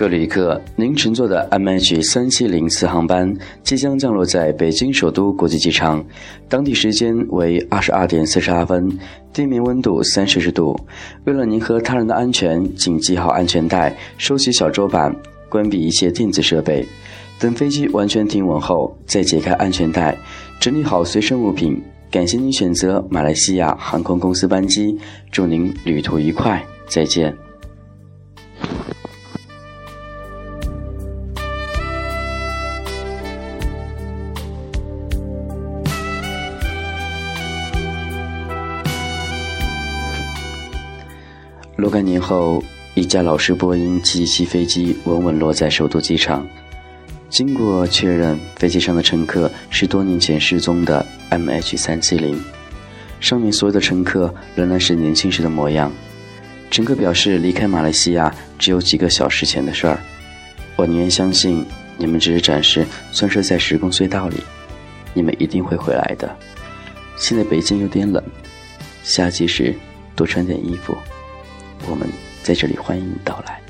各旅客，您乘坐的 MH 三七零四航班即将降落在北京首都国际机场，当地时间为二十二点四十二分，地面温度三摄氏度。为了您和他人的安全，请系好安全带，收起小桌板，关闭一切电子设备。等飞机完全停稳后，再解开安全带，整理好随身物品。感谢您选择马来西亚航空公司班机，祝您旅途愉快，再见。若干年后，一架老式波音777飞机稳稳落在首都机场。经过确认，飞机上的乘客是多年前失踪的 MH370，上面所有的乘客仍然是年轻时的模样。乘客表示，离开马来西亚只有几个小时前的事儿。我宁愿相信你们只是暂时钻车在时空隧道里，你们一定会回来的。现在北京有点冷，夏季时多穿点衣服。我们在这里欢迎你到来。